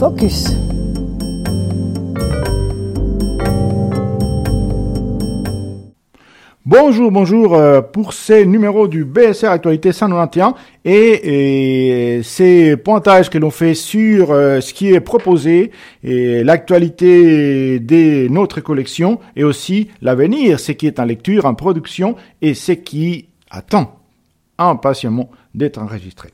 Focus. Bonjour, bonjour euh, pour ces numéros du BSR Actualité 191 et, ces pointages que l'on fait sur euh, ce qui est proposé l'actualité de notre collection et aussi l'avenir, ce qui est en lecture, en production et ce qui attend impatiemment d'être enregistré.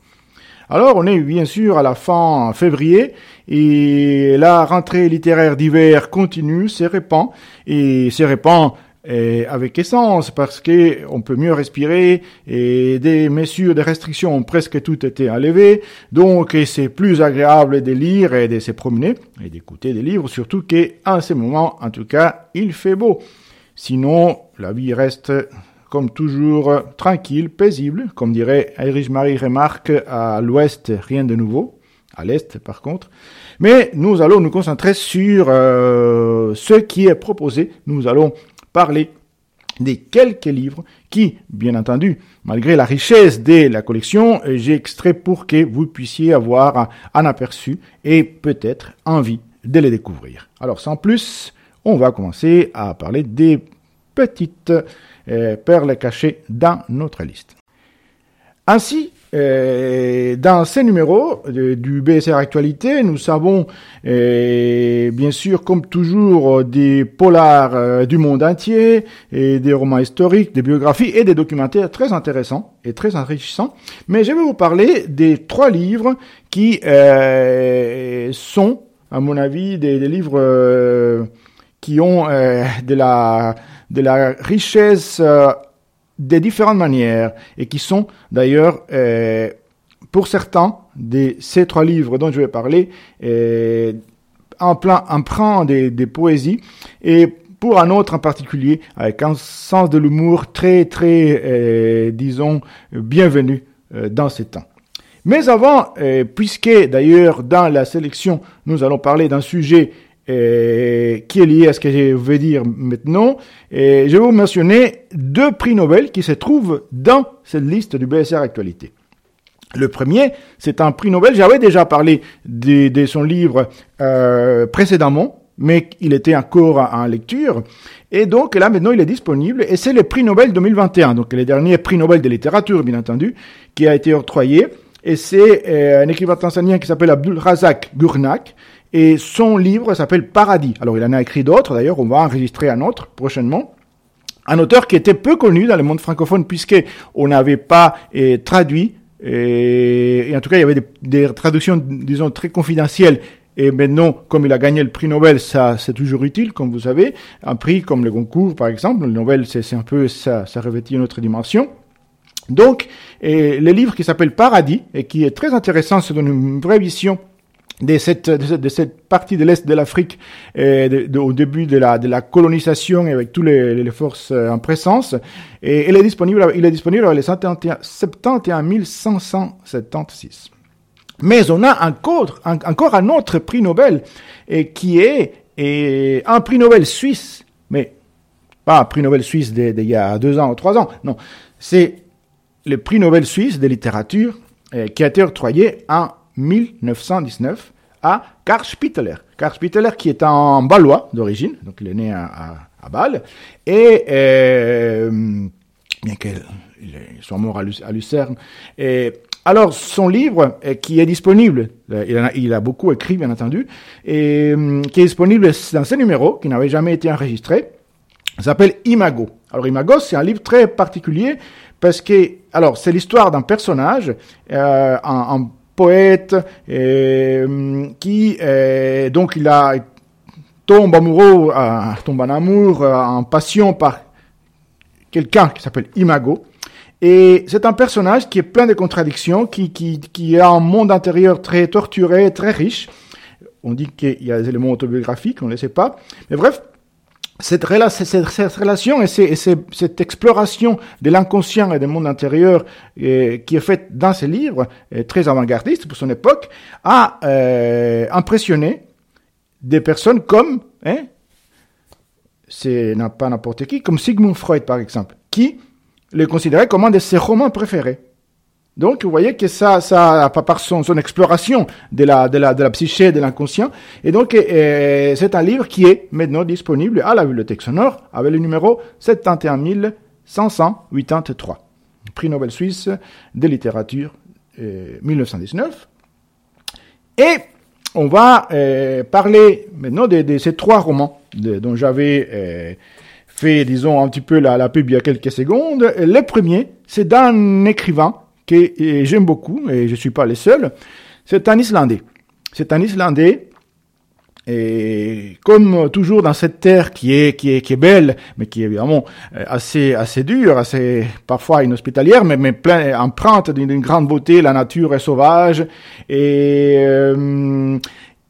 Alors, on est bien sûr à la fin février et la rentrée littéraire d'hiver continue, se répand et se répand et avec essence parce que on peut mieux respirer et des mesures de restriction ont presque toutes été enlevées. Donc c'est plus agréable de lire et de se promener et d'écouter des livres, surtout qu'en ce moment, en tout cas, il fait beau. Sinon, la vie reste comme toujours tranquille, paisible, comme dirait Erich Marie Remarque à l'ouest, rien de nouveau, à l'est par contre. Mais nous allons nous concentrer sur euh, ce qui est proposé. Nous allons parler des quelques livres qui, bien entendu, malgré la richesse de la collection, j'ai extrait pour que vous puissiez avoir un aperçu et peut-être envie de les découvrir. Alors sans plus, on va commencer à parler des petites perles cachées dans notre liste. Ainsi, euh, dans ces numéros du BSR Actualité, nous savons euh, bien sûr, comme toujours, des polars euh, du monde entier, et des romans historiques, des biographies et des documentaires très intéressants et très enrichissants. Mais je vais vous parler des trois livres qui sont, à mon avis, des livres qui ont de la de la richesse de différentes manières et qui sont d'ailleurs, euh, pour certains, de ces trois livres dont je vais parler, euh, en plein emprunt des, des poésies et pour un autre en particulier avec un sens de l'humour très très euh, disons bienvenu euh, dans ces temps. Mais avant, euh, puisque d'ailleurs dans la sélection nous allons parler d'un sujet qui est lié à ce que je vais dire maintenant. Et je vais vous mentionner deux prix Nobel qui se trouvent dans cette liste du BSR Actualité. Le premier, c'est un prix Nobel. J'avais déjà parlé de, de son livre euh, précédemment, mais il était encore en lecture. Et donc là, maintenant, il est disponible. Et c'est le prix Nobel 2021, donc le dernier prix Nobel de littérature, bien entendu, qui a été octroyé. Et c'est euh, un écrivain tanzanien qui s'appelle Abdul Razak Gurnak, et son livre s'appelle Paradis. Alors il en a écrit d'autres, d'ailleurs, on va enregistrer un autre prochainement. Un auteur qui était peu connu dans le monde francophone puisque on n'avait pas eh, traduit, et, et, en tout cas il y avait des, traductions, disons, très confidentielles. Et maintenant, comme il a gagné le prix Nobel, ça c'est toujours utile, comme vous savez. Un prix comme le Goncourt, par exemple, le Nobel, c'est un peu, ça, ça revêtit une autre dimension. Donc, le livre qui s'appelle Paradis, et qui est très intéressant, c'est une vraie vision de cette, de cette, partie de l'Est de l'Afrique euh, au début de la, de la colonisation avec toutes les, forces euh, en présence. Et il est disponible, il est disponible les 71, 71 576. Mais on a encore, un, encore un autre prix Nobel et qui est un prix Nobel suisse, mais pas un prix Nobel suisse d'il y a deux ans ou trois ans, non. C'est le prix Nobel suisse de littérature euh, qui a été octroyé en 1919 à Karl Spitteler. Karl Spitteler qui est un Balois d'origine, donc il est né à, Bâle, et euh, bien qu'il soit mort à Lucerne. Et, alors, son livre, qui est disponible, il a, il a beaucoup écrit, bien entendu, et qui est disponible dans ce numéro, qui n'avait jamais été enregistré, s'appelle Imago. Alors, Imago, c'est un livre très particulier, parce que, alors, c'est l'histoire d'un personnage, euh, un, un poète euh, qui euh, donc il a tombe amoureux, euh, tombe en amour, en passion par quelqu'un qui s'appelle Imago. Et c'est un personnage qui est plein de contradictions, qui, qui, qui a un monde intérieur très torturé, très riche. On dit qu'il y a des éléments autobiographiques, on ne le sait pas. Mais bref, cette, cette, cette, relation et, et cette exploration de l'inconscient et du monde intérieur euh, qui est faite dans ce livre, euh, très avant-gardiste pour son époque, a euh, impressionné des personnes comme, hein, c'est pas n'importe qui, comme Sigmund Freud par exemple, qui le considérait comme un de ses romans préférés. Donc, vous voyez que ça, ça, par son, exploration de la, de la, de la psyché, de l'inconscient. Et donc, euh, c'est un livre qui est maintenant disponible à la bibliothèque sonore avec le numéro 71 583. Prix Nobel suisse de littérature 1919. Euh, Et on va euh, parler maintenant de, ces trois romans dont j'avais fait, disons, un petit peu la, la pub il y a quelques secondes. Le premier, c'est d'un écrivain que j'aime beaucoup, et je ne suis pas le seul, c'est un Islandais. C'est un Islandais, et comme toujours dans cette terre qui est, qui est, qui est belle, mais qui est évidemment euh, assez, assez dure, assez parfois inhospitalière, mais, mais plein, empreinte d'une grande beauté, la nature est sauvage, et euh,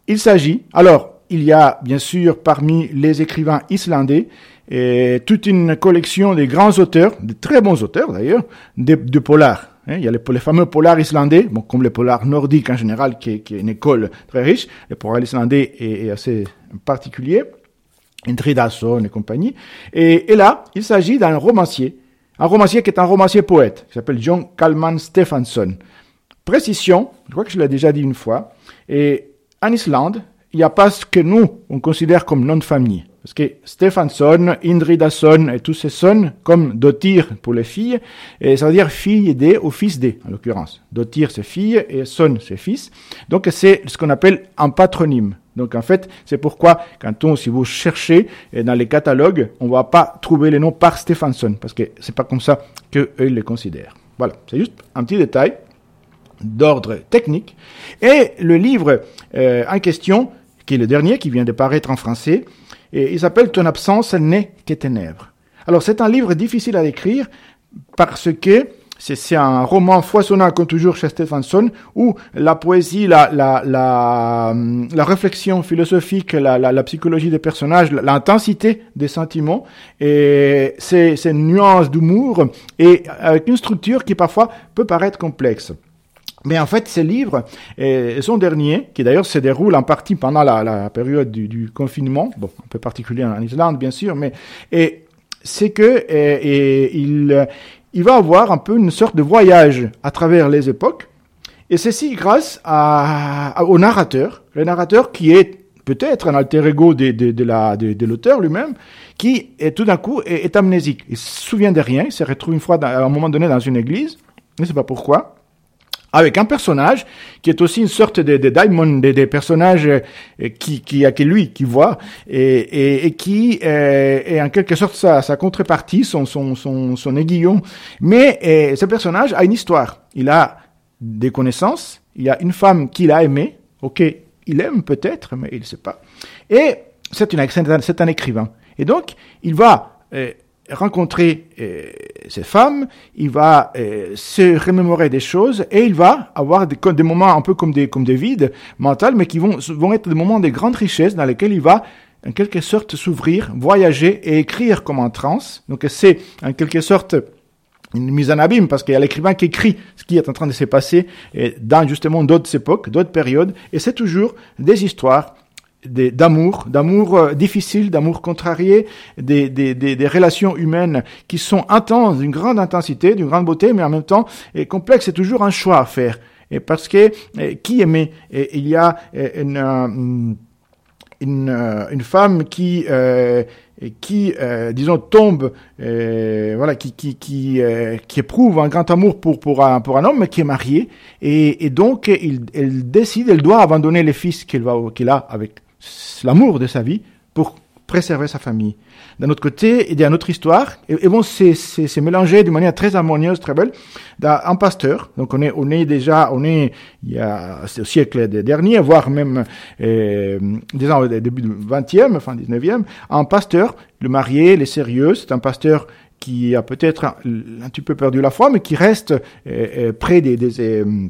il s'agit, alors, il y a bien sûr parmi les écrivains islandais, et toute une collection de grands auteurs, de très bons auteurs d'ailleurs, de, de polar. Hein, il y a les, fameux polars islandais, bon, comme les polars nordiques en général, qui, est une école très riche. Le polar islandais est, assez particulier. Indridason et compagnie. Et, là, il s'agit d'un romancier. Un romancier qui est un romancier poète, qui s'appelle John Kalman Stephenson. Précision, je crois que je l'ai déjà dit une fois. Et en Islande, il n'y a pas ce que nous, on considère comme de famille. Parce que Stephenson, Indridason et tous ces sons, comme Dotir pour les filles, et ça veut dire fille des ou fils des, en l'occurrence. Dotir c'est fille et son c'est fils. Donc c'est ce qu'on appelle un patronyme. Donc en fait, c'est pourquoi quand on, si vous cherchez dans les catalogues, on va pas trouver les noms par Stephenson, parce que c'est pas comme ça qu'eux ils les considèrent. Voilà, c'est juste un petit détail d'ordre technique. Et le livre euh, en question, qui est le dernier, qui vient de paraître en français, et il s'appelle Ton absence n'est que ténèbres. Alors c'est un livre difficile à écrire parce que c'est un roman foisonnant comme toujours chez Stephenson où la poésie, la, la, réflexion philosophique, la, la, la psychologie des personnages, l'intensité des sentiments et ces, ces nuances d'humour et avec une structure qui parfois peut paraître complexe. Mais en fait, ces livres, et son dernier, qui d'ailleurs se déroule en partie pendant la, la période du, du, confinement, bon, un peu particulier en Islande, bien sûr, mais et c'est que et, et il, il va avoir un peu une sorte de voyage à travers les époques, et ceci grâce à, à, au narrateur, le narrateur qui est peut-être un alter ego de, de, de la, de, de l'auteur lui-même, qui est tout d'un coup est, est, amnésique. Il se souvient de rien, il se retrouve une fois à un moment donné dans une église, je ne sais pas pourquoi, avec un personnage qui est aussi une sorte de, de des de personnages qui, qui, qui lui qui voit et, et, et qui euh, est en quelque sorte sa, sa contrepartie, son, son, son, son aiguillon. Mais euh, ce personnage a une histoire. Il a des connaissances. Il a une femme qu'il a aimée. Ok, il aime peut-être, mais il ne sait pas. Et c'est un écrivain. Et donc il va euh, rencontrer ces femmes, il va euh, se remémorer des choses et il va avoir des, des, moments un peu comme des, comme des vides mentaux, mais qui vont, vont être des moments de grande richesse dans lesquels il va en quelque sorte s'ouvrir, voyager et écrire comme en transe. Donc c'est en quelque sorte une mise en abîme parce qu'il y a l'écrivain qui écrit ce qui est en train de se passer dans justement d'autres époques, d'autres périodes, et c'est toujours des histoires d'amour, d'amour euh, difficile, d'amour contrarié, des, des, des, des, relations humaines qui sont intenses, d'une grande intensité, d'une grande beauté, mais en même temps et complexe. C'est toujours un choix à faire. Et parce que qui aimer? Il y a une, euh, une, euh, une femme qui euh, qui, euh, disons, tombe, euh, voilà, qui qui qui, euh, qui éprouve un grand amour pour pour un pour un homme, mais qui est marié, et, et donc il, elle décide, elle doit abandonner les fils qu'elle va qu'il a avec l'amour de sa vie pour préserver sa famille. D'un autre côté, il y a une autre histoire, et, et bon, c'est mélangé d'une manière très harmonieuse, très belle, d'un pasteur. Donc on est, on est déjà, on est, il y a, au siècle dernier, voire même, euh, disons, début du 20e, fin 19e, un pasteur, le marié, les sérieux, c'est un pasteur qui a peut-être un, petit peu perdu la foi, mais qui reste euh, euh, près des, des euh,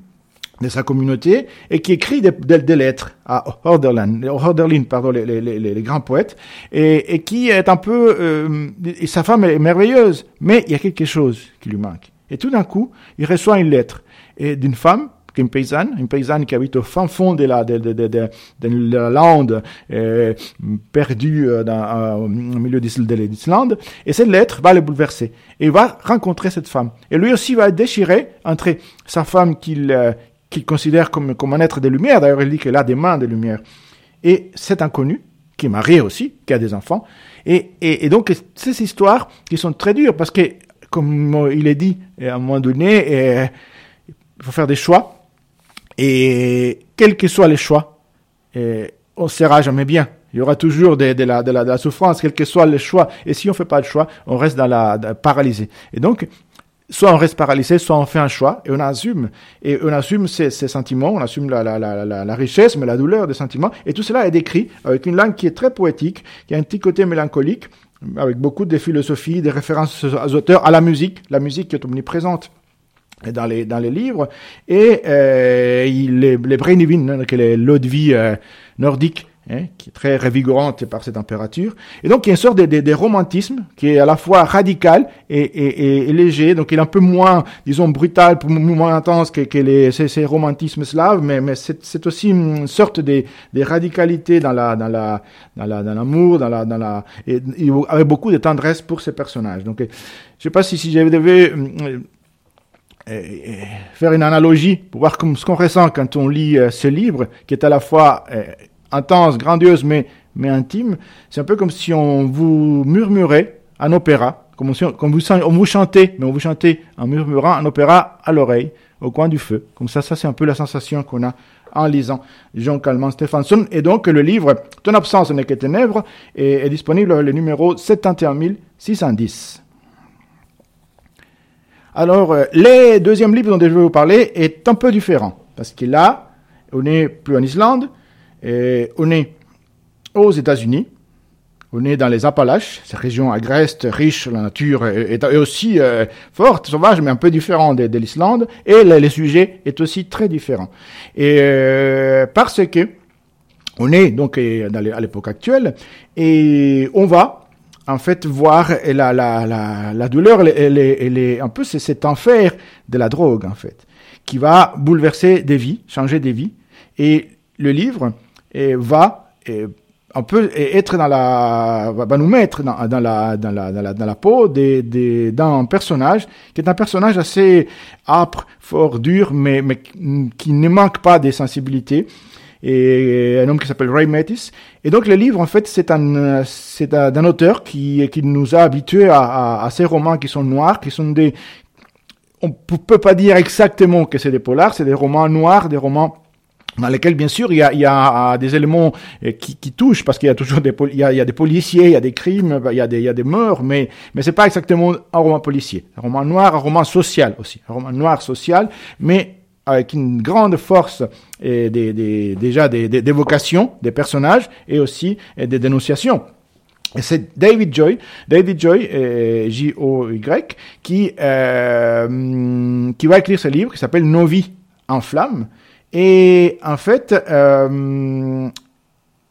de sa communauté et qui écrit des, des, des lettres à Horderlin, Horderlin pardon, les, les, les, les, grands poètes, et, et, qui est un peu... Euh, sa femme est merveilleuse, mais il y a quelque chose qui lui manque. Et tout d'un coup, il reçoit une lettre et d'une femme qu'une paysanne, une paysanne qui habite au fin fond de la, de, de, de, de la lande, euh, perdue euh, dans, au milieu de l'Islande, et cette lettre va le bouleverser. Et il va rencontrer cette femme. Et lui aussi va déchiré entre sa femme qu'il euh, qu'il considère comme, comme un être de lumière, d'ailleurs il dit qu'elle a des mains de lumière, et cet inconnu, qui est marié aussi, qui a des enfants, et, et, donc ces histoires qui sont très dures, parce que, comme il est dit à un moment donné, il faut faire des choix. Et quels que soient les choix, on sera jamais bien. Il y aura toujours de, la, de, la, de la souffrance, quel que soit le choix. Et si on fait pas de choix, on reste dans la, paralysé. Et donc, soit on reste paralysé, soit on fait un choix et on assume. Et on assume ses, ses sentiments, on assume la, la, la, la, richesse, mais la douleur des sentiments. Et tout cela est décrit avec une langue qui est très poétique, qui a un petit côté mélancolique, avec beaucoup de philosophie, des références aux auteurs, à la musique, la musique qui est omniprésente dans les, dans les livres. Et euh, les, les hein, l'eau de vie euh, nordique, hein, qui est très revigorante par ses températures. Et donc il y a une sorte de, de, de romantisme qui est à la fois radical et, et, et, léger, donc il est un peu moins, disons, brutal, moins intense que, que les, ces, ces, romantismes slaves, mais, mais c'est aussi une sorte de, de radicalité dans la dans la dans la dans l'amour, dans la dans la et, avec beaucoup de tendresse pour ces personnages. Donc je sais pas si si je devais faire une analogie pour voir comme, ce qu'on ressent quand on lit euh, ce livre, qui est à la fois euh, intense, grandiose, mais, mais intime. C'est un peu comme si on vous murmurait un opéra, comme, on, comme vous, on vous chantait, mais on vous chantait en murmurant un opéra à l'oreille, au coin du feu. Comme ça, ça c'est un peu la sensation qu'on a en lisant Jean Calment Stephenson. Et donc le livre Ton absence n'est que ténèbres est, est disponible le numéro 71610. Alors, euh, le deuxième livre dont je vais vous parler est un peu différent, parce que là, on n'est plus en Islande, on est aux États-Unis, on est dans les Appalaches, cette région agreste, riche, la nature est, aussi euh, forte, sauvage, mais un peu différent de, l'Islande, et le, sujet est aussi très différent. Et euh, parce que on est donc à l'époque actuelle, et on va en fait, voir la, la, douleur, un peu cet enfer de la drogue, en fait, qui va bouleverser des vies, changer des vies. Et le livre et va et, un peu être dans la, va nous mettre dans, la, dans, la, dans, la, dans la peau des, des, d'un personnage qui est un personnage assez âpre, fort, dur, mais, mais qui ne manque pas des sensibilités et un homme qui s'appelle Ray Mattis. Et donc le livre, en fait, c'est un, c'est un, auteur qui, qui nous a habitués à, à, à, ces romans qui sont noirs, qui sont des, on peut pas dire exactement que c'est des polars, c'est des romans noirs, des romans dans lesquels, bien sûr, il y a, il y a des éléments euh, qui, qui touchent, parce qu'il y a toujours des, policiers, il y a des crimes, il y a des, il y a des morts, mais, mais c'est pas exactement un roman policier. Un roman noir, un roman social aussi. Un roman noir social, mais avec une grande force et des, des, déjà des, des, des, personnages et aussi des dénonciations. Et c'est David Joy, David Joy, euh, J-O-Y, qui, euh, qui va écrire ce livre qui s'appelle Nos vies en flammes. Et en fait, euh,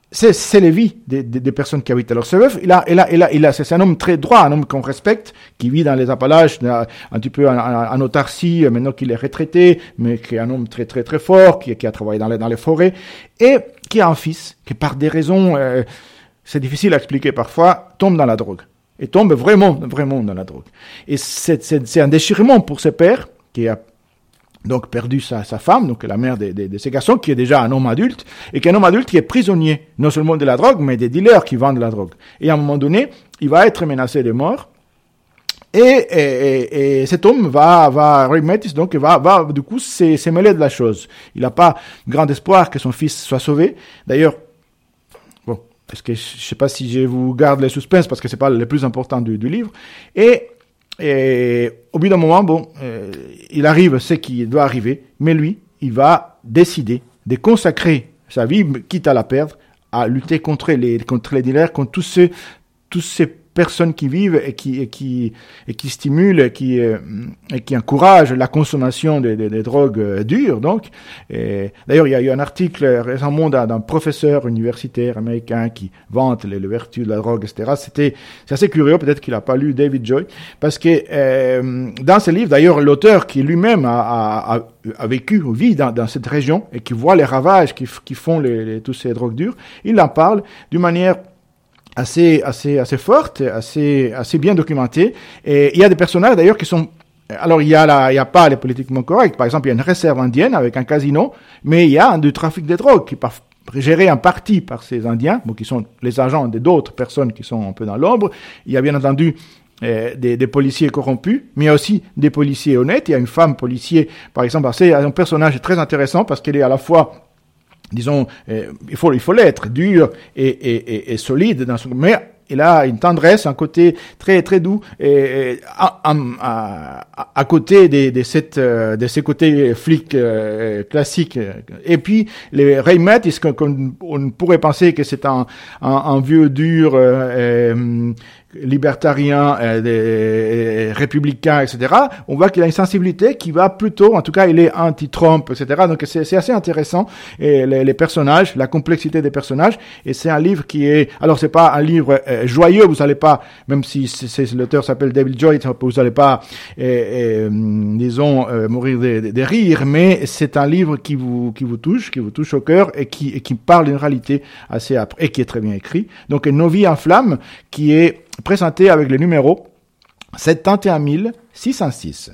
c'est les vies des, personnes qui habitent. Alors, ce veuf, il a, il a, il a, il a c'est un homme très droit, un homme qu'on respecte, qui vit dans les Appalaches, un petit peu en, autarcie, maintenant qu'il est retraité, mais qui est un homme très, très, très fort, qui, a travaillé dans les, dans les forêts, et qui a un fils, qui par des raisons, euh, c'est difficile à expliquer parfois, tombe dans la drogue. Et tombe vraiment, vraiment dans la drogue. Et c'est un déchirement pour ce père, qui a donc perdu sa, sa, femme, donc la mère de, de, de, ces garçons, qui est déjà un homme adulte, et qui est un homme adulte qui est prisonnier, non seulement de la drogue, mais des dealers qui vendent de la drogue. Et à un moment donné, il va être menacé de mort, et, et, et cet homme va, va, Rick donc, va, va, du coup, s'est de la chose. Il n'a pas grand espoir que son fils soit sauvé. D'ailleurs, bon, parce que je sais pas si je vous garde les suspens, parce que c'est pas le plus important du, du livre. Et et au bout d'un moment, bon, euh, il arrive ce qui doit arriver, mais lui, il va décider de consacrer sa vie, quitte à la perdre, à lutter contre les, contre les dealers, contre tous ces, tous ces personnes qui vivent et qui et qui et qui stimulent et qui et qui encouragent la consommation des, des, drogues dures. Donc, d'ailleurs, il y a eu un article récemment d'un professeur universitaire américain qui vante les, les vertus de la drogue, etc. C'était c'est assez curieux. Peut-être qu'il n'a pas lu David Joy parce que dans ce livre, d'ailleurs, l'auteur qui lui-même a, a, a, vécu ou vit dans, dans, cette région et qui voit les ravages qui, qui font les, les, tous ces drogues dures, il en parle d'une manière assez, assez, assez forte, assez, assez bien documentée. Et il y a des personnages d'ailleurs qui sont alors, il y a là, il y a pas les politiquement corrects. Par exemple, il y a une réserve indienne avec un casino, mais il y a du trafic de drogue qui est géré en partie par ces Indiens, bon, qui sont les agents d'autres personnes qui sont un peu dans l'ombre. Il y a bien entendu euh, des, des, policiers corrompus, mais il y a aussi des policiers honnêtes. Il y a une femme policier, par exemple, c'est un personnage très intéressant parce qu'elle est à la fois disons, euh, il faut il faut l'être, dur et, et, et, solide dans son, mais il a une tendresse, un côté très très doux, et, à, à, à, côté de, de, cette, euh, de ces côtés flics euh, classiques. Et puis les Raymet, on pourrait penser que c'est un, un, un, vieux dur euh, libertarien, euh, des, euh, républicain, etc., on voit qu'il a une sensibilité qui va plutôt, en tout cas, il est anti-Trump, etc. Donc c'est assez intéressant et les, les, personnages, la complexité des personnages. Et c'est un livre qui est, alors c'est pas un livre euh, joyeux, vous allez pas, même si l'auteur s'appelle David Joy, vous allez pas, euh, disons, mourir des de, rires, mais c'est un livre qui vous qui vous touche, qui vous touche au cœur et qui et qui parle d'une réalité assez âpre et qui est très bien écrit. Donc Nos vies en flammes, qui est présenté avec le numéro 71 606.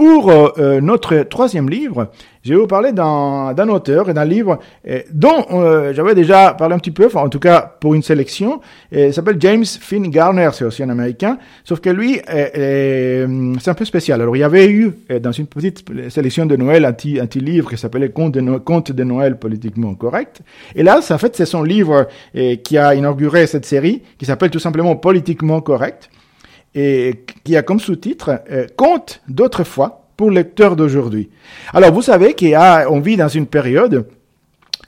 Pour euh, euh, notre troisième livre, je vais vous parler d'un auteur et d'un livre euh, dont j'avais déjà parlé un petit peu, enfin en tout cas pour une sélection. Il s'appelle James Finn Garner, c'est aussi un Américain, sauf que lui, c'est un peu spécial. Alors il y avait eu dans une petite sélection de Noël un petit, un petit livre qui s'appelait Contes de, de Noël politiquement correct. Et là, en fait, c'est son livre qui a inauguré cette série, qui s'appelle tout simplement Politiquement correct et qui a comme sous-titre euh, Conte d'autrefois pour lecteurs d'aujourd'hui. Alors vous savez qu'on vit dans une période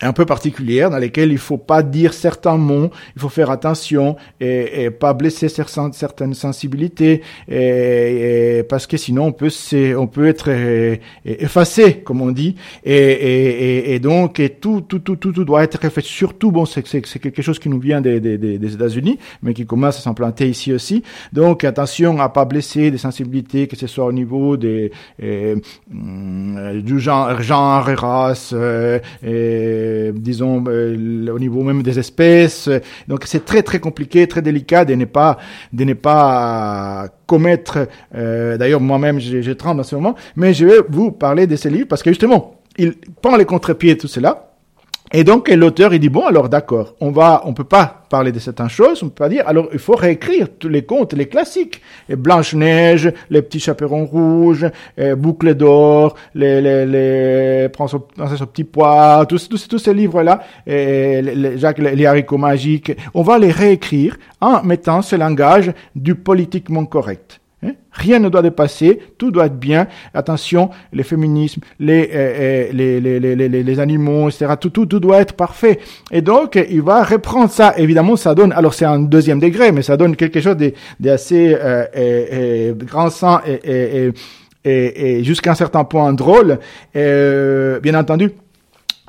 un peu particulière dans lesquelles il faut pas dire certains mots, il faut faire attention et, et pas blesser certaines sensibilités et, parce que sinon on peut on peut être euh, effacé comme on dit. Et, et donc et tout, tout tout tout tout doit être fait. Surtout bon c'est c'est quelque chose qui nous vient des des, des États-Unis mais qui commence à s'implanter ici aussi. Donc attention à pas blesser des sensibilités que ce soit au niveau des euh, du genre genre et race euh, et euh, disons, euh, au niveau même des espèces. Donc c'est très très compliqué, très délicat de ne pas, de ne pas commettre. Euh, d'ailleurs, moi-même, je, tremble en ce moment, mais je vais vous parler de ces livres parce que justement, il prend les contre-pieds tout cela et donc l'auteur il dit bon alors d'accord on va on peut pas parler de certaines choses on peut pas dire alors il faut réécrire tous les contes les classiques. Blanche Neige les petits chaperons rouges Boucle d'or les les les Princesse au petit pois tous tous tous ces livres là et les, Jacques les haricots magiques. On va les réécrire en mettant ce langage du politiquement correct Hein? Rien ne doit dépasser, tout doit être bien. Attention, les féminismes, les, euh, euh, les, les, les, les, animaux, etc. Tout, tout, tout doit être parfait. Et donc, il va reprendre ça. Évidemment, ça donne, alors c'est un deuxième degré, mais ça donne quelque chose d'assez euh, euh, grand sang et, et, et, jusqu'à un certain point drôle. Euh, bien entendu,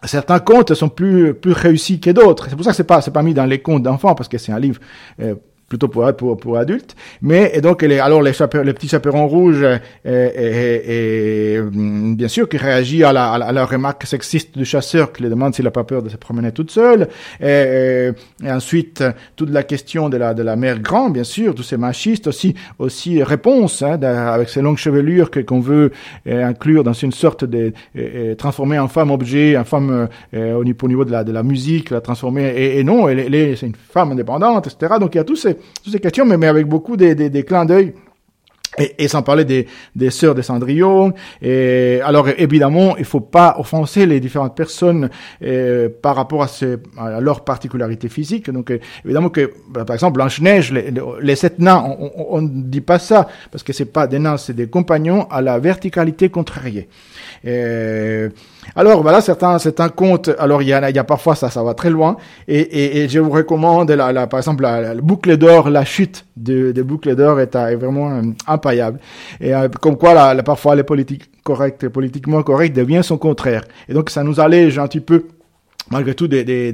certains contes sont plus plus réussis que d'autres. C'est pour ça que c'est pas c'est pas mis dans les contes d'enfants parce que c'est un livre euh, plutôt pour, pour, pour adultes. Mais et donc, les, alors les, les petits chaperons rouges, et, et, et, mm, bien sûr, qui réagit à la, à la, remarque sexiste du chasseur qui lui demande s'il n'a pas peur de se promener toute seule. Et, et, ensuite, toute la question de la, de la mère grand, bien sûr, tous ces machistes aussi, aussi réponse, hein, avec ces longues chevelures qu'on veut euh, inclure dans une sorte de transformer en femme objet, en femme euh, au niveau de la, de la musique, la transformer. Et, et non, elle, elle est, c'est une femme indépendante, etc. Donc il y a tous ces toutes ces questions, mais, mais avec beaucoup des, des, clins d'œil Et, sans parler des, des sœurs de Cendrillon. Et alors évidemment, il faut pas offenser les différentes personnes euh, par rapport à, ce, à, leur particularité physique. Donc euh, évidemment que, bah, par exemple, Blanche Neige, les, sept nains, on ne dit pas ça parce que c'est pas des nains, c'est des compagnons à la verticalité contrariée. Et, alors voilà, certains, un conte. Alors il y a, parfois ça, ça va très loin. Et, je vous recommande, la, par exemple, la, boucle d'or, la chute de, de boucle d'or est, est, vraiment euh, impayable. Et euh, comme quoi, la, parfois les politiques correctes, politiquement correctes deviennent son contraire. Et donc ça nous allège un petit peu malgré tout des,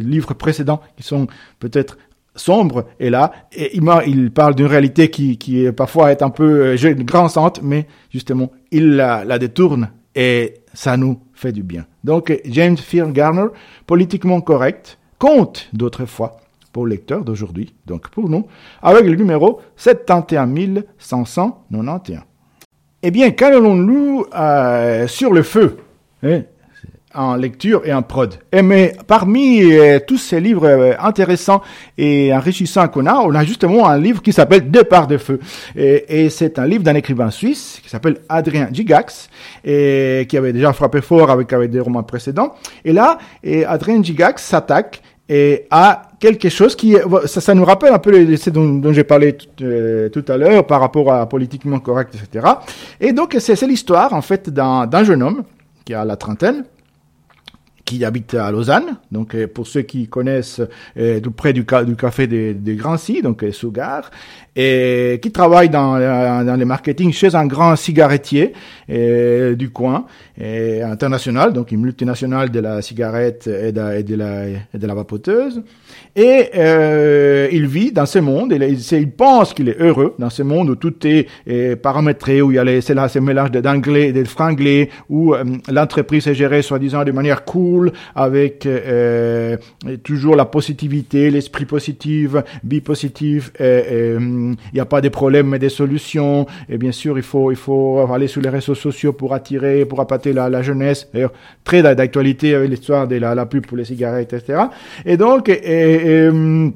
livres précédents qui sont peut-être sombres. Et là, et il, il parle d'une réalité qui, parfois est un peu euh, grinçante, mais justement, il la détourne et ça nous fait du bien. Donc James Fear Garner, politiquement correct, compte d'autrefois pour le lecteur d'aujourd'hui, donc pour nous, avec le numéro 71191. Eh bien, qu'allons-nous euh, sur le feu? Hein? En lecture et en prod. Et mais parmi euh, tous ces livres euh, intéressants et enrichissants qu'on a, on a justement un livre qui s'appelle Départ de feu. Et, c'est un livre d'un écrivain suisse qui s'appelle Adrien Gigax et qui avait déjà frappé fort avec, avec des romans précédents. Et là, et Adrien Gigax s'attaque et à quelque chose qui ça, nous rappelle un peu ce dont, dont j'ai parlé euh, tout à l'heure par rapport à politiquement correct etc et donc c'est l'histoire en fait d'un jeune homme qui a la trentaine qui habite à Lausanne. Donc, euh, pour ceux qui connaissent, euh, tout près du, café des, des Grands-Si, donc euh, Sougar, et qui travaille dans, dans le marketing chez un grand cigarettier du coin, et international, donc une multinationale de la cigarette et de, et la, et de la vapoteuse. Et euh, il vit dans ce monde, il, il pense qu'il est heureux dans ce monde où tout est, est paramétré, où il y a les, là, ce mélange d'anglais et de franglais, où euh, l'entreprise est gérée soi-disant de manière cool, avec euh, toujours la positivité, l'esprit positif, vie positive, il n'y a pas de problèmes mais des solutions, et bien sûr il faut, il faut aller sur les réseaux sociaux pour attirer, pour appâter la, jeunesse, d'ailleurs très d'actualité avec l'histoire de la, pub pour les cigarettes, etc. Et donc, et, euh,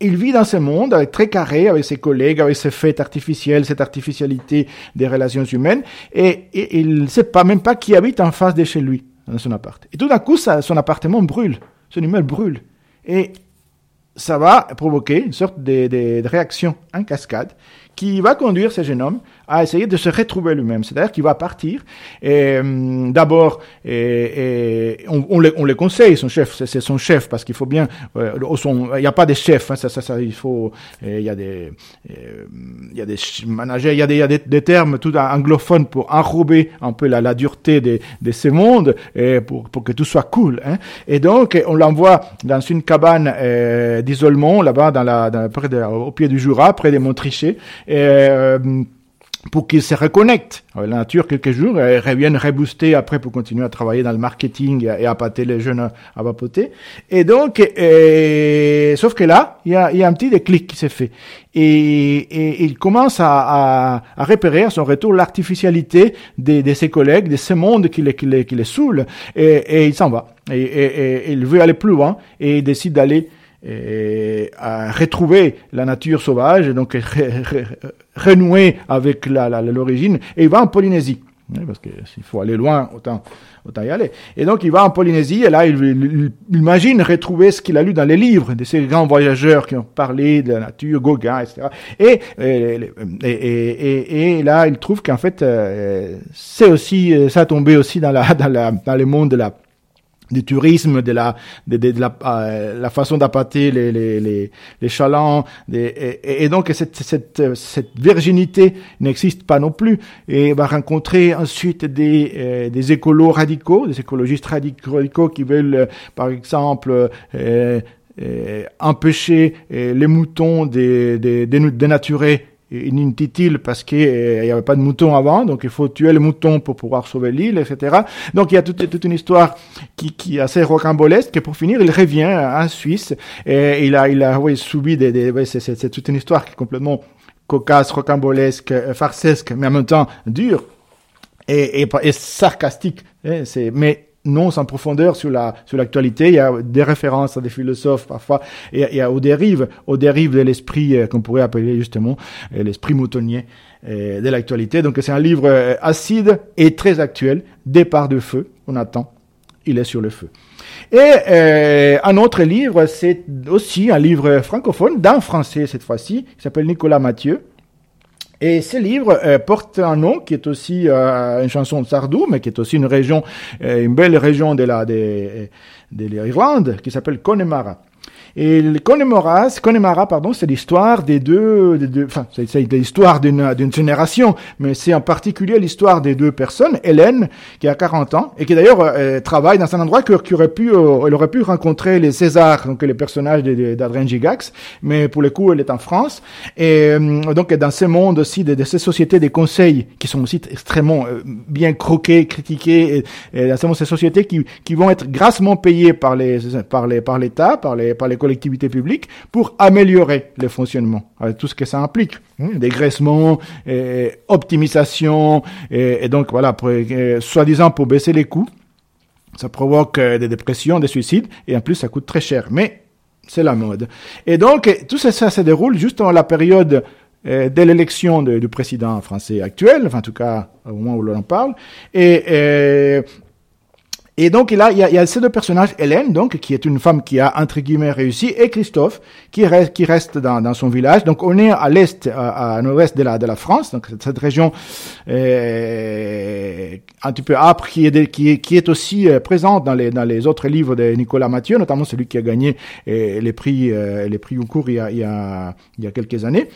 il vit dans ce monde avec, très carré avec ses collègues, avec ses fêtes artificielles, cette artificialité des relations humaines, et, il ne sait pas même pas qui habite en face de chez lui, dans son appart. Et tout d'un coup, son appartement brûle, son immeuble brûle. Et ça va provoquer une sorte de, de, réaction en cascade qui va conduire ce jeune homme à essayer de se retrouver lui-même. C'est-à-dire qu'il va partir. Et hum, d'abord, on, le, on, le, conseille, son chef, c'est son chef, parce qu'il faut bien. Euh, il n'y a pas de chef, hein, il faut. Il y a des, il y a des managers, il y a des, il y a des, termes tout anglophones pour enrober un peu la, dureté de, de ce monde et pour, que tout soit cool. Hein. Et donc, on l'envoie dans une cabane euh, d'isolement là-bas, dans la, près de, au pied du Jura, près des Montrichets. Euh, pour qu'ils se reconnectent avec la nature quelques jours et reviennent rebooster après pour continuer à travailler dans le marketing et à pâter les jeunes à vapoter. Et donc, et, sauf que là, il y a, y a, un petit déclic qui s'est fait. Et, et, il commence à, à, à, repérer à son retour l'artificialité de, de, ses collègues, de ce monde qui les, qui les, qui les saoule. Et, et il s'en va. Et, il veut aller plus loin et il décide d'aller à retrouver la nature sauvage, et donc renouer avec l'origine, et il va en Polynésie. Parce que s'il faut aller loin, autant, autant y aller. Et donc il va en Polynésie, et là il, il, il imagine retrouver ce qu'il a lu dans les livres de ces grands voyageurs qui ont parlé de la nature, Gauguin, etc. Et, et, et, et là il trouve qu'en fait, euh, c'est aussi, ça a tombé aussi dans, la, dans, la, dans le monde de la du tourisme, de la, de, la, euh, la, façon d'appâter les, les, les, les chalands, et, et, donc cette, cette, cette virginité n'existe pas non plus, et va rencontrer ensuite des, euh, des écolos radicaux, des écologistes radicaux qui veulent, euh, par exemple, empêcher les moutons de, de, de dénaturer inutile parce qu'il euh, n'y avait pas de moutons avant, donc il faut tuer les moutons pour pouvoir sauver l'île, etc. Donc il y a toute, toute une histoire qui, qui est assez rocambolesque, et pour finir, il revient en Suisse, et il a, il a oui, subi des... des ouais, c'est toute une histoire qui est complètement cocasse, rocambolesque, euh, farcesque, mais en même temps dure et, et, et sarcastique. Hein, mais non sans profondeur sur la sur l'actualité. Il y a des références à des philosophes parfois, et a aux dérives, aux dérives de l'esprit euh, qu'on pourrait appeler justement euh, l'esprit moutonnier euh, de l'actualité. Donc c'est un livre acide et très actuel. Départ de feu, on attend, il est sur le feu. Et un autre livre, c'est aussi un livre francophone, d'un français cette fois-ci, qui s'appelle Nicolas Mathieu. Et ce livre euh, porte un nom qui est aussi euh, une chanson de Sardou, mais qui est aussi une région, euh, une belle région de la de, de l'Irlande, qui s'appelle Connemara. Et Connemara, Connemara, pardon, c'est l'histoire des deux, des deux enfin, c'est l'histoire d'une, d'une génération, mais c'est en particulier l'histoire des deux personnes, Hélène, qui a 40 ans, et qui d'ailleurs euh, travaille dans un endroit qui aurait pu, euh, elle aurait pu rencontrer les Césars, donc les personnages d'Adrien Gigax, mais pour le coup, elle est en France. Et euh, donc, dans ce monde aussi, de, ces sociétés des conseils, qui sont aussi extrêmement bien croquées, critiquées, et, et dans ces sociétés qui, qui vont être grassement payées par les, par les, par l'État, par les, par les collectivités publiques pour améliorer le fonctionnement, avec tout ce que ça implique. Hein, dégraissement, et optimisation, et, donc voilà, soi-disant pour baisser les coûts. Ça provoque euh, des dépressions, des suicides, et en plus ça coûte très cher. Mais c'est la mode. Et donc, tout ça, ça se déroule juste dans la période euh, l'élection du président français actuel, enfin en tout cas au moment où l'on en parle. Et et donc, il, il, y a, y a ces deux personnages, Hélène, donc, qui est une femme qui a, entre guillemets, réussi, et Christophe, qui reste, qui reste dans, dans son village. Donc, on est à l'est, à, à nord-est de la, de la France, donc cette région euh, un petit peu âpre, qui est, qui est, qui est aussi euh, présente dans les, dans les autres livres de Nicolas Mathieu, notamment celui qui a gagné euh, les prix, euh, les prix au cours il y, a, il, y a, il y a quelques années.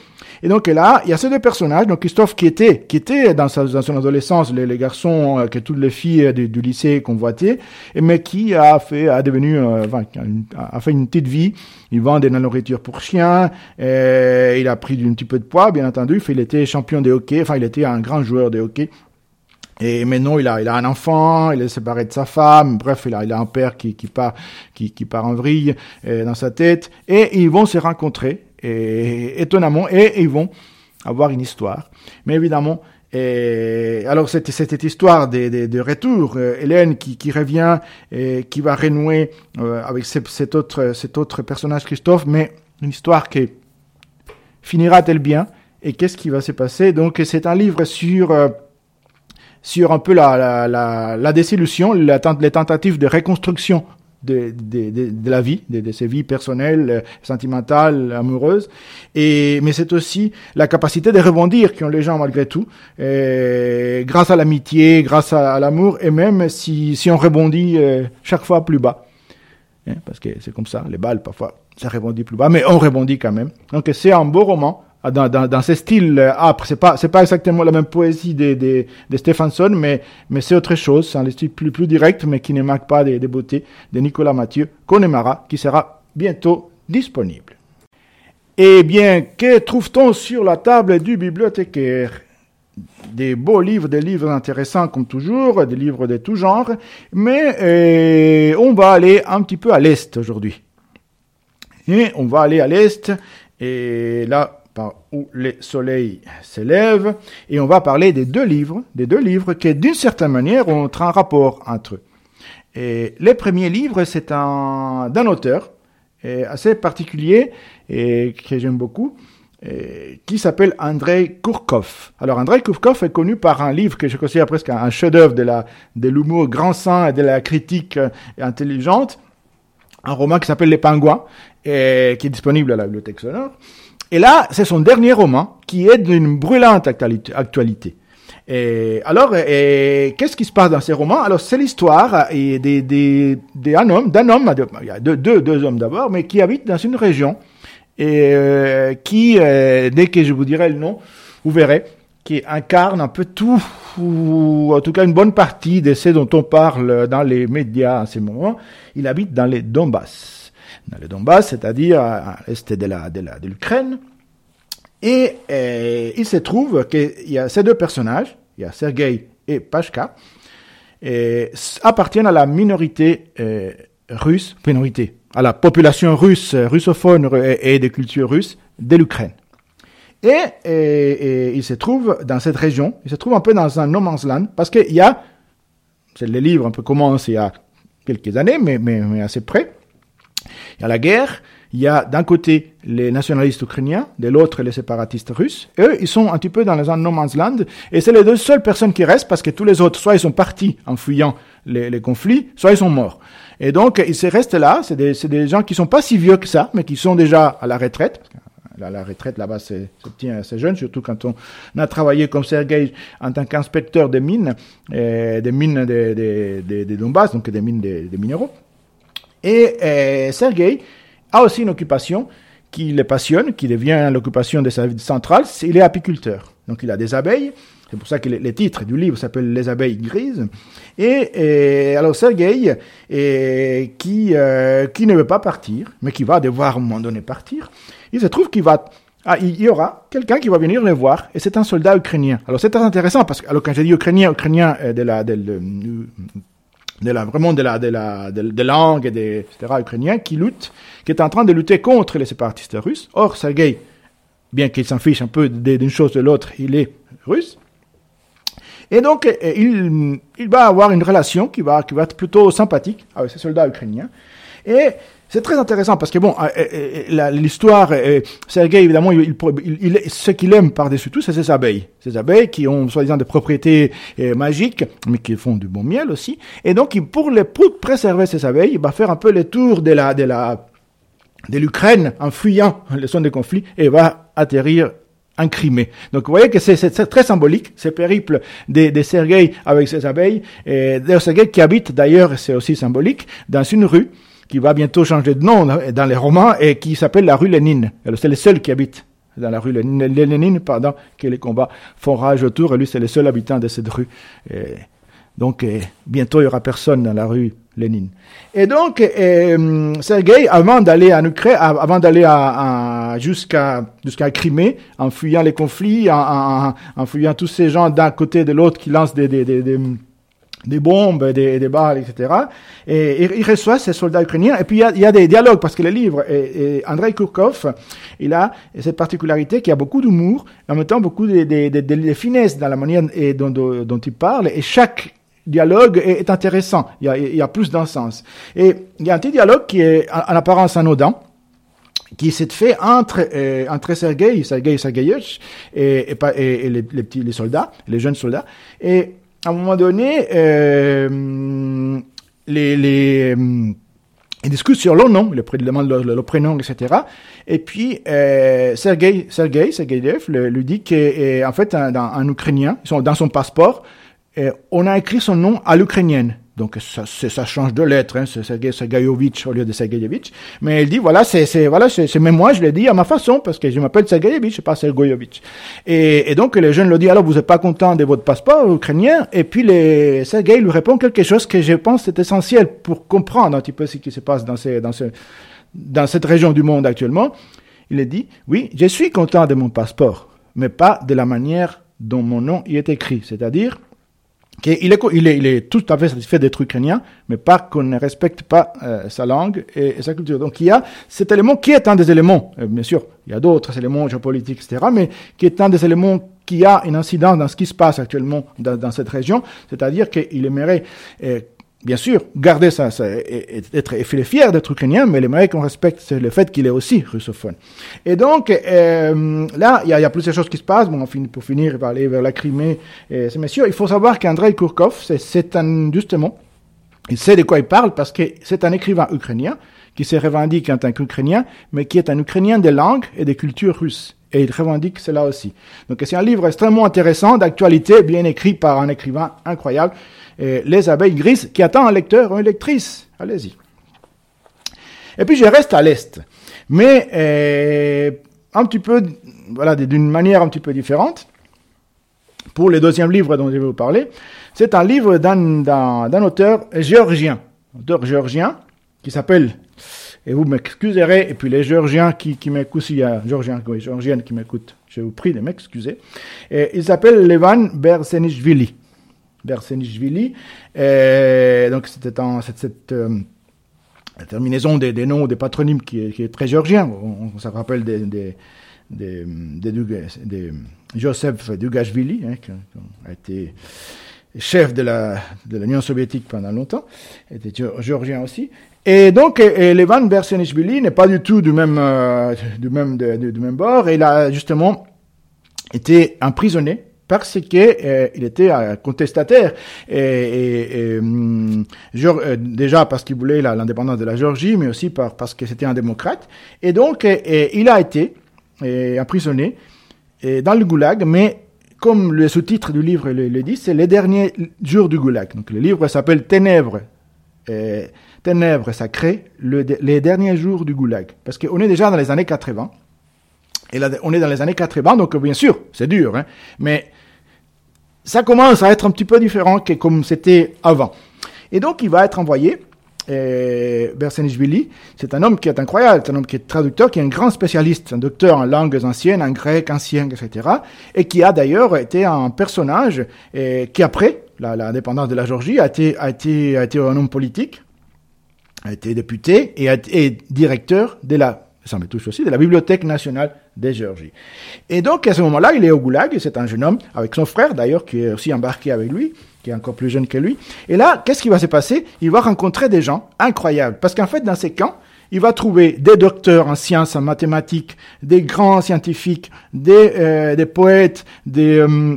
Et donc, là, il y a ces deux personnages, donc Christophe qui était, qui était dans, sa, dans son adolescence, les, les garçons euh, que toutes les filles du, du lycée convoitaient, mais qui a fait, a devenu, euh, a fait une petite vie. Il vendait de la nourriture pour chiens, et il a pris un petit peu de poids, bien entendu. Il était champion de hockey, enfin, il était un grand joueur de hockey. Et maintenant, il a, il a un enfant, il est séparé de sa femme. Bref, il a, il a un père qui, qui part, qui, qui part en vrille euh, dans sa tête. Et ils vont se rencontrer, et, étonnamment, et ils vont avoir une histoire. Mais évidemment, et alors c'était cette histoire de, retour, euh, Hélène qui, revient et qui va renouer euh, avec cet autre cet autre personnage Christophe, mais une histoire qui finira-t-elle bien et qu'est-ce qui va se passer? Donc c'est un livre sur euh, sur un peu la, la, la, la désillusion, la, les tentatives de reconstruction de, la vie, de, ses vies personnelles, euh, sentimentales, amoureuses. Et mais c'est aussi la capacité de rebondir qu'ont les gens malgré tout, et grâce à l'amitié, grâce à, l'amour, et même si, si on rebondit euh, chaque fois plus bas. Hein, parce que c'est comme ça, les balles parfois, ça rebondit plus bas, mais on rebondit quand même. Donc c'est un beau roman dans, dans, dans ce style âpre. C'est pas, c'est pas exactement la même poésie de, de, de Stephenson, mais, mais c'est autre chose. C'est un style plus, plus direct, mais qui ne manque pas des de beautés de Nicolas Mathieu, Connemara, qui sera bientôt disponible. Eh bien, que trouve-t-on sur la table du bibliothécaire? Des beaux livres, des livres intéressants comme toujours, des livres de tout genre, mais euh, on va aller un petit peu à l'est aujourd'hui. Et on va aller à l'est, et là, par où le soleil s'élève, et on va parler des deux livres, des deux livres qui, d'une certaine manière, ont un rapport entre eux. Et le premier livre, c'est un d'un auteur assez particulier et que j'aime beaucoup, qui s'appelle Andrei Kourkov. Alors Andrei Kourkov est connu par un livre que je considère presque un chef-d'œuvre de la de l'humour grand sang et de la critique intelligente, un roman qui s'appelle Les Pingouins, et qui est disponible à la bibliothèque sonore. Et là, c'est son dernier roman qui est d'une brûlante actualité. Et alors, qu'est-ce qui se passe dans ces romans? Alors, c'est l'histoire d'un homme, d'un homme, il y a deux, deux, hommes d'abord, mais qui habitent dans une région et euh, qui, euh, dès que je vous dirai le nom, vous verrez, qui incarne un peu tout, ou en tout cas une bonne partie de ce dont on parle dans les médias en ce moment. Il habite dans les Donbass dans le Donbass, c'est-à-dire à l'est de la, de l'Ukraine. Et, euh, il se trouve qu'il y a ces deux personnages, il y a Sergei et Pashka, et appartiennent à la minorité euh, russe, minorité, à la population russe, russophone et, de culture russe de l'Ukraine. Et, et, et, il se trouve dans cette région, il se trouve un peu dans un no man's land, parce qu'il y a c'est les livres un peu commencent il y a quelques années, mais, mais assez près. Il y a la guerre, il y a d'un côté les nationalistes ukrainiens, de l'autre les séparatistes russes. Eux, ils sont un petit peu dans les no man's land, et c'est les deux seules personnes qui restent parce que tous les autres, soit ils sont partis en fuyant les, conflits, soit ils sont morts. Et donc, ils se restent là. C'est des, des, gens qui sont pas si vieux que ça, mais qui sont déjà à la retraite. La, retraite là-bas, c'est assez jeune, surtout quand on a travaillé comme Sergei en tant qu'inspecteur des mines, des mines de, de, de Donbass, donc des mines de minéraux. Et euh, Sergei a aussi une occupation qui le passionne, qui devient l'occupation de sa vie centrale, il est apiculteur. Donc il a des abeilles, c'est pour ça que le, titre du livre s'appelle Les abeilles grises. Et, et alors Sergei, et, qui, euh, qui ne veut pas partir, mais qui va devoir à un moment donné partir, il se trouve qu'il va ah, il y aura quelqu'un qui va venir le voir, et c'est un soldat ukrainien. Alors c'est très intéressant parce que, alors quand je dis ukrainien, ukrainien euh, de la, de, de, de la, vraiment de la, de la, de, langue, des, etc., qui lutte, qui est en train de lutter contre les séparatistes russes. Or, Sergei, bien qu'il s'en fiche un peu d'une chose de l'autre, il est russe. Et donc, il, il va avoir une relation qui va, qui va être plutôt sympathique avec ces soldats ukrainiens. Et c'est très intéressant parce que bon, euh, euh, l'histoire, Sergei évidemment, il, ce qu'il aime par-dessus tout, c'est ses abeilles. Ces abeilles qui ont soi-disant des propriétés magiques, mais qui font du bon miel aussi. Et donc, pour, les, préserver ces abeilles, il va faire un peu le tour de la, de la, de l'Ukraine en fuyant les zones de conflit et va atterrir en Crimée. Donc vous voyez que c'est très symbolique, ce périple de, de Sergei avec ses abeilles. Et Sergei qui habite d'ailleurs, c'est aussi symbolique, dans une rue qui va bientôt changer de nom dans les romans et qui s'appelle la rue Lénine. C'est le seul qui habite dans la rue Lénine, pendant que les combats font rage autour et lui c'est le seul habitant de cette rue. Et donc bientôt il y aura personne dans la rue Lénine. Et donc euh, Sergei, avant d'aller en Ukraine, avant d'aller jusqu'à jusqu'à Crimée, en fuyant les conflits, en, fuyant tous ces gens d'un côté et de l'autre qui lancent des, des des bombes, des, des balles, etc. Et, il reçoit ces soldats ukrainiens. Et puis il y a, il y a des dialogues parce que le livre, et, et Andrei Kurkov, il a cette particularité qu'il y a beaucoup d'humour, en même temps beaucoup de, de, de, de, finesse dans la manière dont, dont, dont il parle. Et chaque dialogue est, intéressant. Il y a, il y a plus d'un sens. Et il y a un petit dialogue qui est en, en apparence anodin qui s'est fait entre euh, entre Sergei, Sergei Sergeyevich et, et, et, les, les, petits les soldats, les jeunes soldats, et à un moment donné, euh, les, les, euh, ils discutent sur leur nom, le, le, le, prénom, etc. Et puis, euh, Sergei, Sergei, Sergeyev lui dit qu'en en fait, en ukrainien, dans son passeport, euh, on a écrit son nom à l'ukrainienne. Donc ça, ça change de lettre, hein, c'est Sergei Sergeyevich au lieu de Sergeyevich. Mais il dit voilà, c'est voilà, c'est même moi je l'ai dit à ma façon parce que je m'appelle Sergeyevich, pas Sergeyevich. Et, et donc les jeunes le disent alors vous n'êtes pas content de votre passeport ukrainien? Et puis les Sergei lui répond quelque chose que je pense est essentiel pour comprendre un petit peu ce qui se passe dans cette région du monde actuellement. Il a dit oui, je suis content de mon passeport, mais pas de la manière dont mon nom y est écrit, c'est-à-dire il est, il, est, il est tout à fait satisfait d'être ukrainien, mais pas qu'on ne respecte pas euh, sa langue et, sa culture. Donc il y a cet élément qui est un des éléments, euh, bien sûr, il y a d'autres éléments géopolitiques, etc., mais qui est un des éléments qui a une incidence dans ce qui se passe actuellement dans, dans cette région, c'est-à-dire qu'il aimerait euh, bien sûr, garder ça, ça être, être fier d'être ukrainien, mais il aimerait qu'on respecte le fait qu'il est aussi russophone. Et donc, euh, là, il y, a, y, a, plusieurs choses qui se passent. Bon, pour finir, il va aller vers la Crimée. C'est sûr, il faut savoir qu'Andrei Kurkov, c'est un, justement, il sait de quoi il parle parce que c'est un écrivain ukrainien qui se revendique en tant qu'ukrainien, mais qui est un ukrainien des langues et des cultures russes. Et il revendique cela aussi. Donc c'est un livre extrêmement intéressant, d'actualité, bien écrit par un écrivain incroyable. Les abeilles grises qui attend un lecteur ou une lectrice. Allez-y. Et puis je reste à l'est. Mais euh, un petit peu, voilà, d'une manière un petit peu différente. Pour le deuxième livre dont je vais vous parler, c'est un livre d'un auteur géorgien. Auteur géorgien qui s'appelle, et vous m'excuserez, et puis les géorgiens qui, qui m'écoutent, il y a géorgiens, oui, qui m'écoutent, je vous prie de m'excuser. Il s'appelle Levan Bersenishvili. Bersenishvili. Et donc c'était cette, cette euh, terminaison des, des, noms, des patronymes qui est, très géorgien. On, on ça rappelle des, des, des, des, des Joseph Dugashvili, hein, qui a été chef de la de l'Union soviétique pendant longtemps, était géorgien aussi. Et donc, Levan Bersenishvili n'est pas du tout du même du même du même bord. Il a justement été emprisonné parce que euh, il était un contestataire et, hum, euh, déjà parce qu'il voulait l'indépendance de la Géorgie, mais aussi par, parce que c'était un démocrate. Et donc, il a été emprisonné dans le goulag, mais comme le sous-titre du livre le, dit, c'est les derniers jours du goulag. Donc le livre s'appelle Ténèbres. Ténèbres sacrées, le, les derniers jours du goulag. Parce qu'on est déjà dans les années 80. Et là, on est dans les années 80, donc bien sûr, c'est dur, hein, mais ça commence à être un petit peu différent que comme c'était avant. Et donc, il va être envoyé. Bersenishvili, c'est un homme qui est incroyable, c'est un homme qui est traducteur, qui est un grand spécialiste, un docteur en langues anciennes, en grec, ancien, etc. Et qui a d'ailleurs été un personnage et qui après l'indépendance de la Géorgie a été, a été, a été un homme politique, a été député et, a, et directeur de la ça me touche aussi, de la Bibliothèque nationale de Géorgie. Et donc, à ce moment-là, il est au Goulag, c'est un jeune homme, avec son frère d'ailleurs, qui est aussi embarqué avec lui, qui est encore plus jeune que lui. Et là, qu'est-ce qui va se passer? Il va rencontrer des gens incroyables. Parce qu'en fait, dans ces camps, il va trouver des docteurs en sciences, en mathématiques, des grands scientifiques, des, euh, des poètes, des... Euh,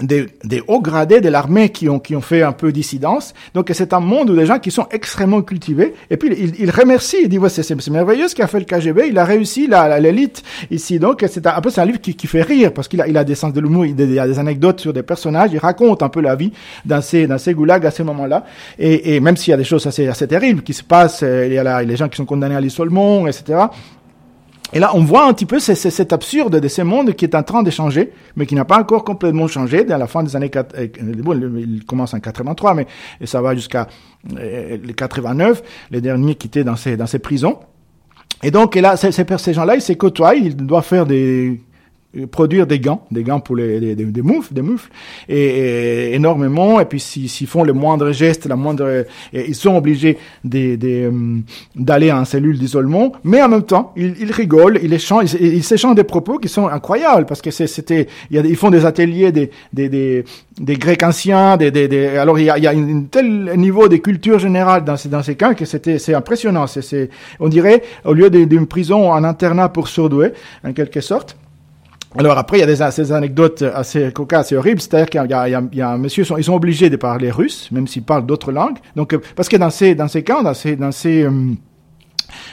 des, des, hauts gradés de l'armée qui ont, qui ont fait un peu dissidence. Donc c'est un monde où des gens qui sont extrêmement cultivés. Et puis il, il remercie, il dit ouais, c'est merveilleux ce qu'a fait le KGB, il a réussi l'élite ici. Donc c'est un, peu c'est un livre qui, qui fait rire parce qu'il a, il a des sens de l'humour, il, y a des anecdotes sur des personnages, il raconte un peu la vie dans ces, dans ces goulags à ces moments-là. Et, et même s'il y a des choses assez, assez terribles qui se passent, euh, il y a là, les gens qui sont condamnés à l'isolement, etc. Et là, on voit un petit peu cet absurde de ce monde qui est en train de changer, mais qui n'a pas encore complètement changé. À la fin des années, euh, bon, il commence en 83, mais ça va jusqu'à euh, les 89, les derniers qui étaient dans ces, dans ces prisons. Et donc, et là, ces, ces gens-là, ils se côtoient, ils doivent faire des produire des gants, des gants pour les, des, des, moufles, des moufles, et, énormément. Et puis s'ils font le moindre geste, la moindre, ils sont obligés euh, d'aller en cellule d'isolement. Mais en même temps, ils, ils rigolent, ils échangent, ils des propos qui sont incroyables parce que c'était, ils font des ateliers des des, des, des Grecs anciens, des, des, alors il y a, y a un tel niveau de culture générale dans ces dans ces camps que c'était c'est impressionnant. C'est on dirait au lieu d'une prison en internat pour surdoués en quelque sorte. Alors après, il y a des, ces anecdotes assez cocasses et horribles, c'est-à-dire qu'il y, y, y a, un monsieur, ils sont obligés de parler russe, même s'ils parlent d'autres langues. Donc, euh, parce que dans ces, dans ces camps, dans ces, dans ces, euh,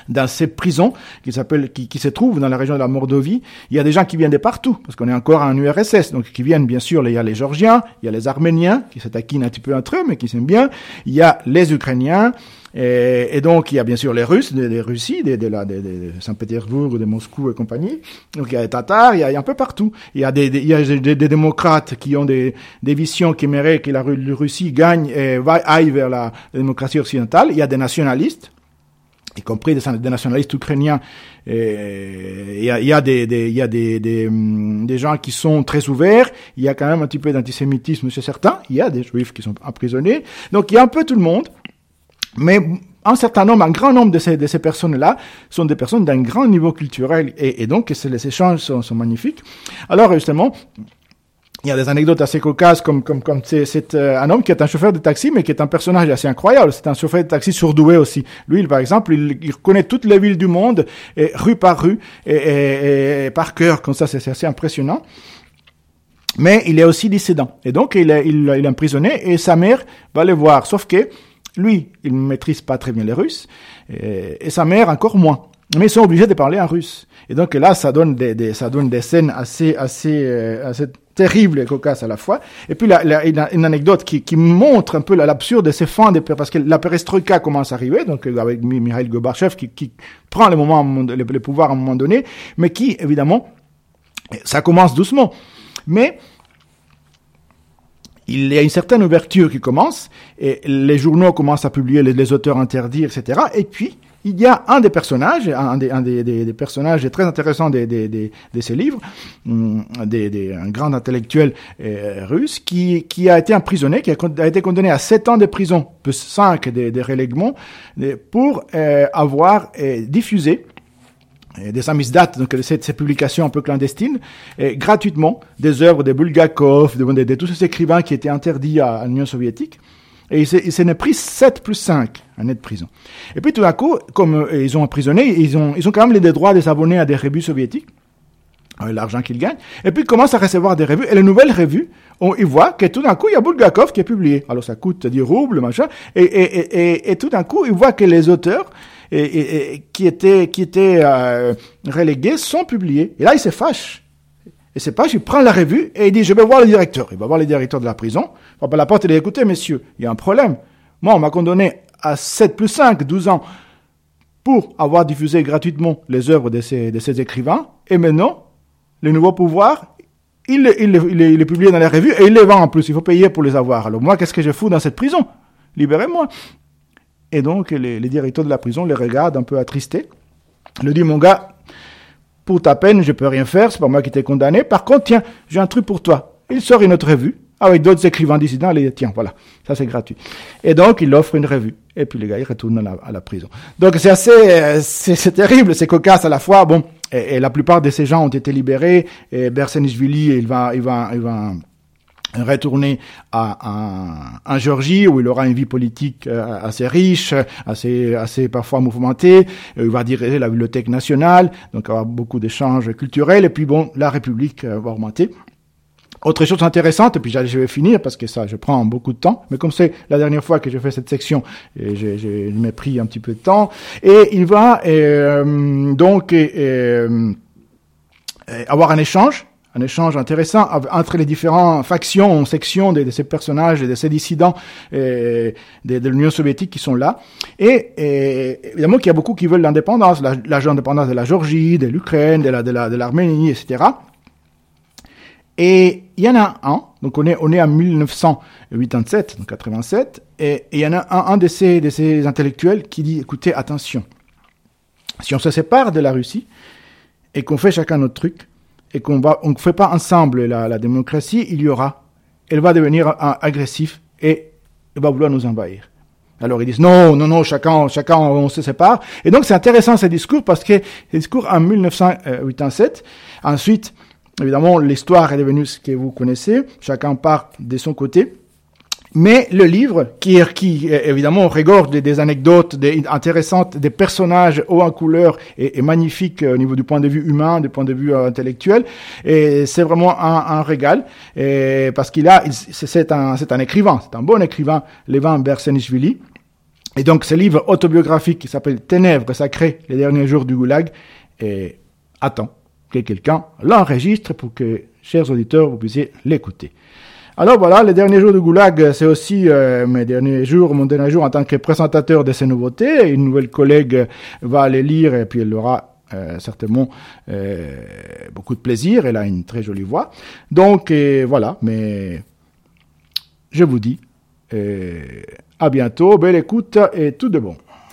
dans ces prisons qui s'appellent, qui, qui, se trouvent dans la région de la Mordovie, il y a des gens qui viennent de partout, parce qu'on est encore en URSS, donc qui viennent bien sûr, il y a les Georgiens, il y a les Arméniens, qui s'attaquinent un petit peu entre eux, mais qui s'aiment bien, il y a les Ukrainiens, et, donc, il y a bien sûr les Russes, des, des Russies, des, de, de Saint-Pétersbourg, de Moscou et compagnie. Donc, il y a les Tatars, il y a, un peu partout. Il y a des, il y a des, des démocrates qui ont des, des visions qui aimeraient que la, Russie gagne et va, aille vers la, démocratie occidentale. Il y a des nationalistes y compris des, des nationalistes ukrainiens. Il y a, des, des, y a des, des, hum, des, gens qui sont très ouverts. Il y a quand même un petit peu d'antisémitisme chez certains. Il y a des juifs qui sont emprisonnés. Donc il y a un peu tout le monde. Mais un certain nombre, un grand nombre de ces, de ces personnes-là sont des personnes d'un grand niveau culturel et, et donc les échanges sont, sont, magnifiques. Alors justement, il y a des anecdotes assez cocasses comme comme comme c'est euh, un homme qui est un chauffeur de taxi mais qui est un personnage assez incroyable. C'est un chauffeur de taxi surdoué aussi. Lui, par exemple, il, il connaît toutes les villes du monde, rue par rue et, et, et par cœur. Comme ça, c'est assez impressionnant mais il est aussi dissident. Et donc, il est, il, il est emprisonné et sa mère va le voir. Sauf que lui, il ne maîtrise pas très bien les Russes, et, sa mère encore moins. Mais ils sont obligés de parler en russe. Et donc là, ça donne des, des ça donne des scènes assez, assez, euh, assez terribles et cocasses à la fois. Et puis là, là une, anecdote qui, qui montre un peu l'absurde de ces fins, de, parce que la perestroïka commence à arriver, donc euh, avec Mikhail Gorbachev qui, qui prend le, moment, le pouvoir à un moment donné, mais qui, évidemment, ça commence doucement. Mais il y a une certaine ouverture qui commence, et les journaux commencent à publier les, auteurs interdits, etc. Et puis, il y a un des personnages, un des, des, des, personnages très intéressants de, ces livres, hum, un grand intellectuel euh, russe, qui, a été emprisonné, qui a, été condamné à 7 ans de prison, plus 5 de, de relèguements, pour euh, avoir euh, diffusé des samizdat, donc ces, publications un peu clandestines, et gratuitement des œuvres de Bulgakov, de, tous ces écrivains qui étaient interdits à, l'Union soviétique. Et il s'en est pris 7 plus 5 années de prison. Et puis tout d'un coup, comme ils ont emprisonné, ils ont, ils ont quand même les droits de s'abonner à des revues soviétiques l'argent qu'il gagne, et puis il commence à recevoir des revues, et les nouvelles revues, y voit que tout d'un coup, il y a Bulgakov qui est publié. Alors ça coûte 10 roubles, machin, et, et, et, tout d'un coup, il voit que les auteurs et, qui étaient, qui étaient euh, relégués sont publiés. Et là, il se fâche. Et c'est pas, il prend la revue et il dit, je vais voir le directeur. Il va voir le directeur de la prison, il va pas la porte et dit, écoutez, messieurs, il y a un problème. Moi, on m'a condamné à 7 plus 5, 12 ans pour avoir diffusé gratuitement les œuvres de ces, de ces écrivains. Et maintenant, le nouveau pouvoir, il, il, il, il, les publie dans les revues et il les vend en plus. Il faut payer pour les avoir. Alors moi, qu'est-ce que je fous dans cette prison? Libérez-moi. Et donc, les, les, directeurs de la prison les regardent un peu attristés. Il lui dit, mon gars, pour ta peine, je peux rien faire, c'est pas moi qui t'ai condamné. Par contre, tiens, j'ai un truc pour toi. Il sort une autre revue avec d'autres écrivains dissidents. Dit, tiens, voilà, ça c'est gratuit. Et donc, il offre une revue. Et puis, les gars, ils retournent à la, à la prison. Donc, c'est assez, euh, c'est terrible, c'est cocasse à la fois. Bon, et, la plupart de ces gens ont été libérés. Et Bersenishvili, il va, il va, il va retourner à, en Géorgie où il aura une vie politique euh, assez riche, assez, assez parfois mouvementée. Il va diriger la bibliothèque nationale, donc avoir beaucoup d'échanges culturels. Et puis bon, la République euh, va augmenter. Autre chose intéressante, et puis je vais finir parce que ça, je prends beaucoup de temps, mais comme c'est la dernière fois que je fais cette section, j'ai m'ai pris un petit peu de temps, et il va euh, donc euh, avoir un échange, un échange intéressant entre les différentes factions, sections de, ces personnages et de ces dissidents de, l'Union soviétique qui sont là. Et, et évidemment qu'il y a beaucoup qui veulent l'indépendance, l'indépendance de la Géorgie, de l'Ukraine, de l'Arménie, la, etc. Et il y en a un, donc on est, en 1987, donc 87, et, il y en a un, un de ces intellectuels qui dit, écoutez, attention, si on se sépare de la Russie et qu'on fait chacun notre truc, et qu'on va, on ne fait pas ensemble la, la, démocratie, il y aura, elle va devenir agressif et elle va vouloir nous envahir. Alors ils disent non, non, non, chacun, chacun, on se sépare. Et donc c'est intéressant ce discours parce que ce discours en 1987, ensuite Évidemment, l'histoire est devenue ce que vous connaissez. Chacun part de son côté. Mais le livre, qui, qui évidemment regorge des, anecdotes intéressantes, des personnages hauts en couleur et, magnifiques au niveau du point de vue humain, du point de vue euh, intellectuel, et c'est vraiment un, un, régal, et parce qu'il a, c'est un, un écrivain, c'est un bon écrivain, Levan Bersenishvili. Et donc, ce livre autobiographique qui s'appelle Ténèbres sacrées, les derniers jours du goulag, et attends que quelqu'un l'enregistre pour que, chers auditeurs, vous puissiez l'écouter. Alors voilà, les derniers jours du Goulag, c'est aussi euh, mes derniers jours, mon dernier jour en tant que présentateur de ces nouveautés. Une nouvelle collègue va les lire et puis elle aura euh, certainement euh, beaucoup de plaisir. Elle a une très jolie voix. Donc voilà, mais je vous dis à bientôt, belle écoute et tout de bon.